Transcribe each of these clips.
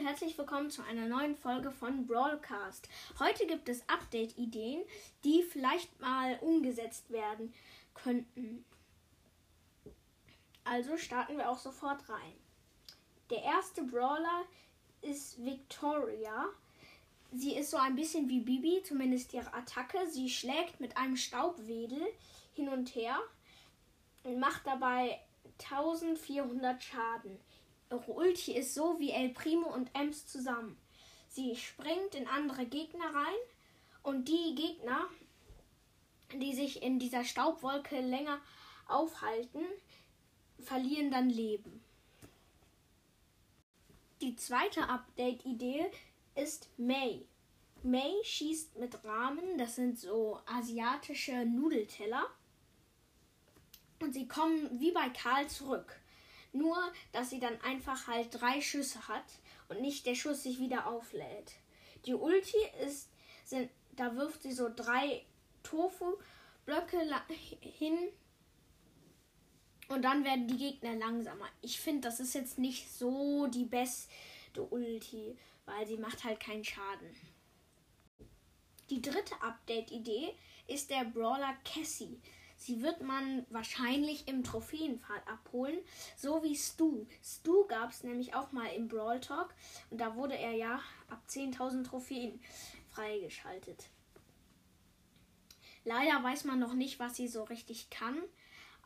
herzlich willkommen zu einer neuen Folge von Brawlcast. Heute gibt es Update-Ideen, die vielleicht mal umgesetzt werden könnten. Also starten wir auch sofort rein. Der erste Brawler ist Victoria. Sie ist so ein bisschen wie Bibi, zumindest ihre Attacke. Sie schlägt mit einem Staubwedel hin und her und macht dabei 1400 Schaden. Ulti ist so wie El Primo und Ems zusammen. Sie springt in andere Gegner rein und die Gegner, die sich in dieser Staubwolke länger aufhalten, verlieren dann Leben. Die zweite Update-Idee ist May. May schießt mit Rahmen, das sind so asiatische Nudelteller. Und sie kommen wie bei Karl zurück. Nur, dass sie dann einfach halt drei Schüsse hat und nicht der Schuss sich wieder auflädt. Die Ulti ist, sind, da wirft sie so drei Tofu-Blöcke hin und dann werden die Gegner langsamer. Ich finde, das ist jetzt nicht so die beste Ulti, weil sie macht halt keinen Schaden. Die dritte Update-Idee ist der Brawler Cassie. Sie wird man wahrscheinlich im Trophäenpfad abholen, so wie Stu. Stu gab es nämlich auch mal im Brawl Talk und da wurde er ja ab 10.000 Trophäen freigeschaltet. Leider weiß man noch nicht, was sie so richtig kann,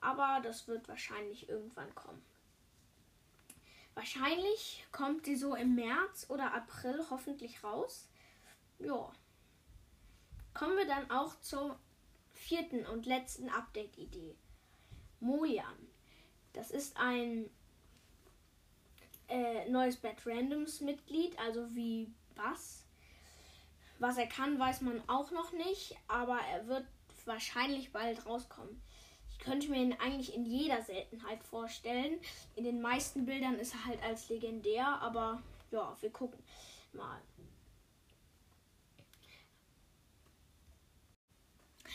aber das wird wahrscheinlich irgendwann kommen. Wahrscheinlich kommt sie so im März oder April hoffentlich raus. Ja. Kommen wir dann auch zur vierten und letzten Update-Idee. Mojan. Das ist ein äh, neues Bad Randoms Mitglied, also wie Bass. Was er kann, weiß man auch noch nicht, aber er wird wahrscheinlich bald rauskommen. Ich könnte mir ihn eigentlich in jeder Seltenheit vorstellen. In den meisten Bildern ist er halt als legendär, aber ja, wir gucken mal.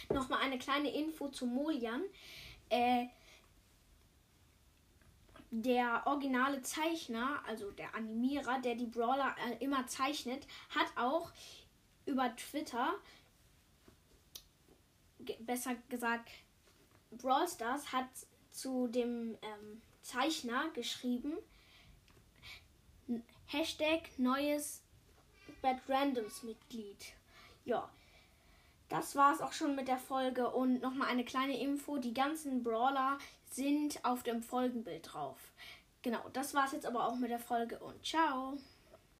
Nochmal eine kleine Info zu Molian. Äh, der originale Zeichner, also der Animierer, der die Brawler äh, immer zeichnet, hat auch über Twitter, besser gesagt, Brawl Stars hat zu dem ähm, Zeichner geschrieben, Hashtag neues Bad Randoms Mitglied. Ja, das war es auch schon mit der Folge und nochmal eine kleine Info. Die ganzen Brawler sind auf dem Folgenbild drauf. Genau, das war es jetzt aber auch mit der Folge und ciao.